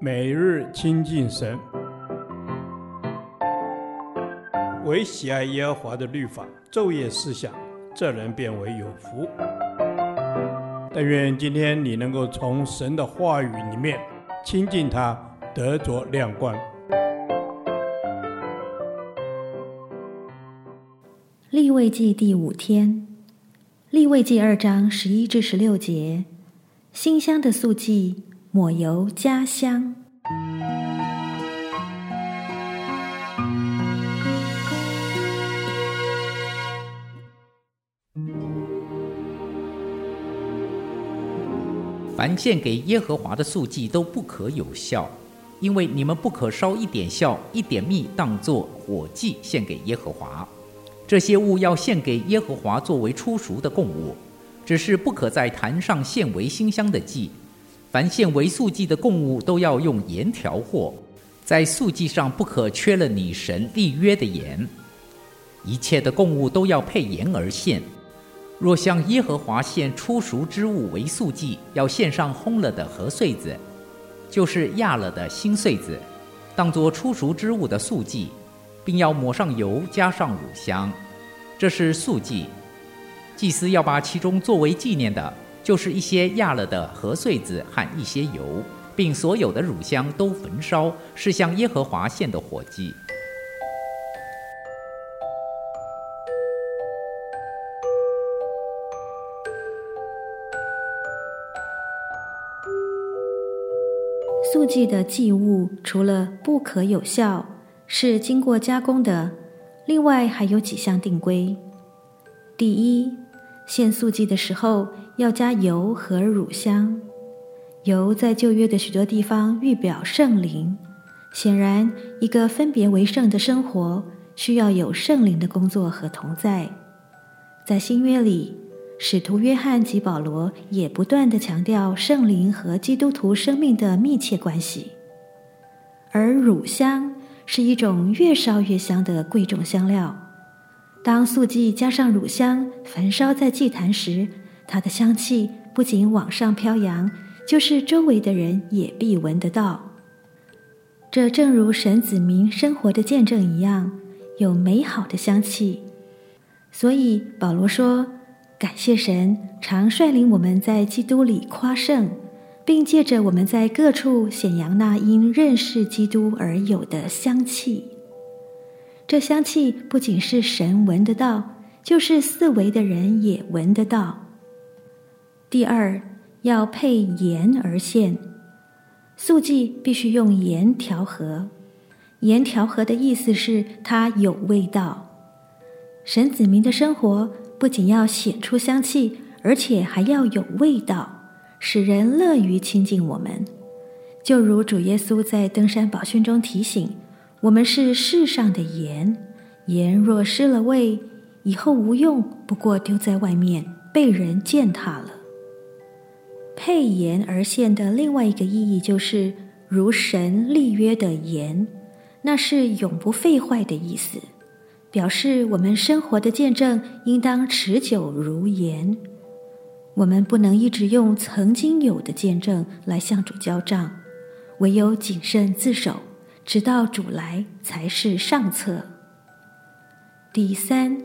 每日亲近神，唯喜爱耶和华的律法，昼夜思想，这人便为有福。但愿今天你能够从神的话语里面亲近他，得着亮光。立位记第五天，立位记二章十一至十六节，馨香的素祭。抹油加香。凡献给耶和华的素祭都不可有效，因为你们不可烧一点酵、一点蜜当作火祭献给耶和华。这些物要献给耶和华作为初熟的供物，只是不可在坛上献为馨香的祭。凡献为素祭的供物，都要用盐调和，在素祭上不可缺了你神立约的盐。一切的供物都要配盐而献。若向耶和华献初熟之物为素祭，要献上烘了的禾穗子，就是压了的新穗子，当作初熟之物的素祭，并要抹上油，加上乳香，这是素祭。祭司要把其中作为纪念的。就是一些压了的禾穗子和一些油，并所有的乳香都焚烧，是向耶和华献的火祭。素祭的祭物除了不可有效，是经过加工的，另外还有几项定规。第一，献素祭的时候，要加油和乳香。油在旧约的许多地方预表圣灵，显然一个分别为圣的生活需要有圣灵的工作和同在。在新约里，使徒约翰及保罗也不断地强调圣灵和基督徒生命的密切关系。而乳香是一种越烧越香的贵重香料。当素祭加上乳香焚烧在祭坛时，它的香气不仅往上飘扬，就是周围的人也必闻得到。这正如神子民生活的见证一样，有美好的香气。所以保罗说：“感谢神，常率领我们在基督里夸胜，并借着我们在各处显扬那因认识基督而有的香气。”这香气不仅是神闻得到，就是四维的人也闻得到。第二，要配盐而献，素祭必须用盐调和。盐调和的意思是它有味道。神子民的生活不仅要显出香气，而且还要有味道，使人乐于亲近我们。就如主耶稣在登山宝训中提醒。我们是世上的盐，盐若失了味，以后无用，不过丢在外面，被人践踏了。配盐而献的另外一个意义就是如神立约的盐，那是永不废坏的意思，表示我们生活的见证应当持久如盐。我们不能一直用曾经有的见证来向主交账，唯有谨慎自守。直到主来才是上策。第三，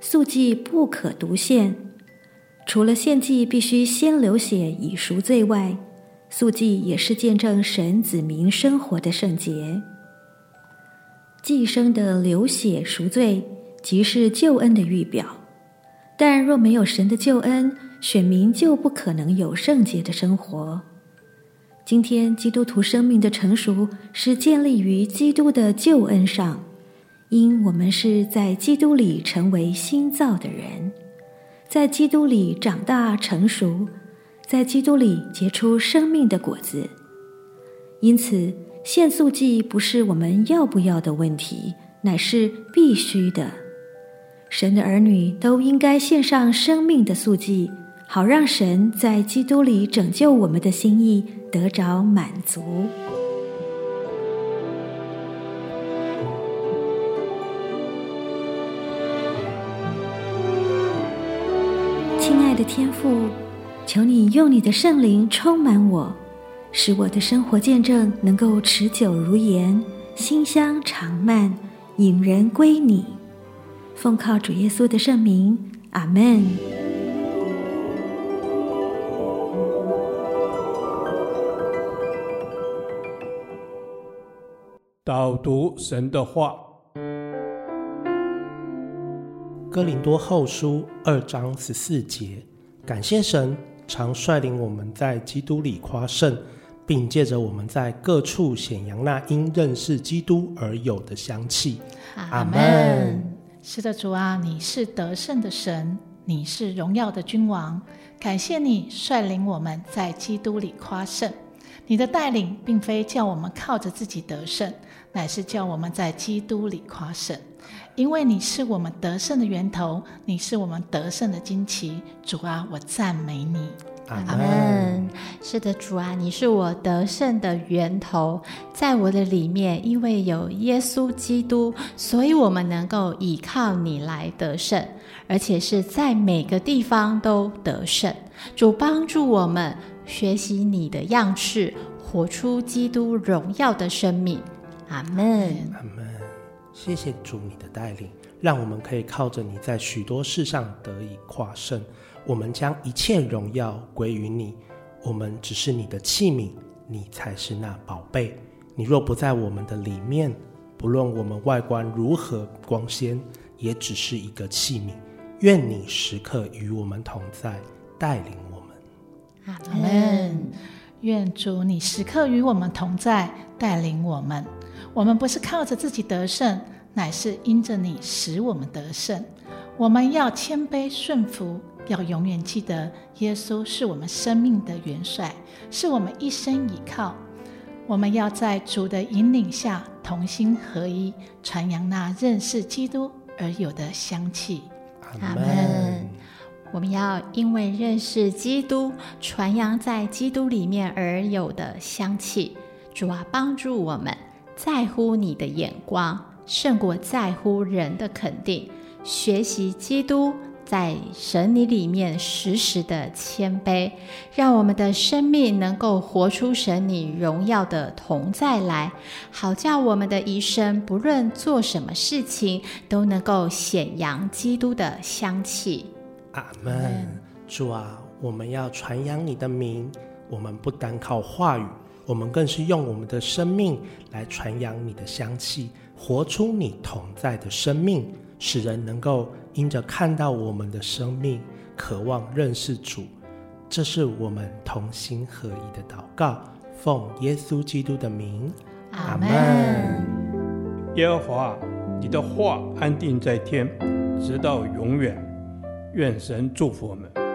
素祭不可独献，除了献祭必须先流血以赎罪外，素祭也是见证神子民生活的圣洁。祭生的流血赎罪，即是救恩的预表。但若没有神的救恩，选民就不可能有圣洁的生活。今天基督徒生命的成熟是建立于基督的救恩上，因我们是在基督里成为新造的人，在基督里长大成熟，在基督里结出生命的果子。因此，献素祭不是我们要不要的问题，乃是必须的。神的儿女都应该献上生命的素祭。好让神在基督里拯救我们的心意得着满足。亲爱的天父，求你用你的圣灵充满我，使我的生活见证能够持久如盐，馨香长漫，引人归你。奉靠主耶稣的圣名，阿门。导读神的话，《哥林多后书》二章十四节，感谢神常率领我们在基督里夸胜，并借着我们在各处显扬那因认识基督而有的香气。阿门。是的，主啊，你是得胜的神，你是荣耀的君王，感谢你率领我们在基督里夸胜。你的带领并非叫我们靠着自己得胜，乃是叫我们在基督里夸胜。因为你是我们得胜的源头，你是我们得胜的旌旗。主啊，我赞美你。阿门。是的，主啊，你是我得胜的源头，在我的里面，因为有耶稣基督，所以我们能够依靠你来得胜，而且是在每个地方都得胜。主帮助我们。学习你的样式，活出基督荣耀的生命。阿门。阿门。谢谢主你的带领，让我们可以靠着你在许多事上得以跨胜。我们将一切荣耀归于你。我们只是你的器皿，你才是那宝贝。你若不在我们的里面，不论我们外观如何光鲜，也只是一个器皿。愿你时刻与我们同在，带领我们。阿门。愿主你时刻与我们同在，带领我们。我们不是靠着自己得胜，乃是因着你使我们得胜。我们要谦卑顺服，要永远记得耶稣是我们生命的元帅，是我们一生依靠。我们要在主的引领下同心合一，传扬那认识基督而有的香气。阿门。我们要因为认识基督，传扬在基督里面而有的香气。主啊，帮助我们在乎你的眼光，胜过在乎人的肯定。学习基督在神你里面时时的谦卑，让我们的生命能够活出神你荣耀的同在来，好叫我们的一生不论做什么事情，都能够显扬基督的香气。阿门，主啊，我们要传扬你的名。我们不单靠话语，我们更是用我们的生命来传扬你的香气，活出你同在的生命，使人能够因着看到我们的生命，渴望认识主。这是我们同心合一的祷告，奉耶稣基督的名。阿门。耶和华，你的话安定在天，直到永远。愿神祝福我们。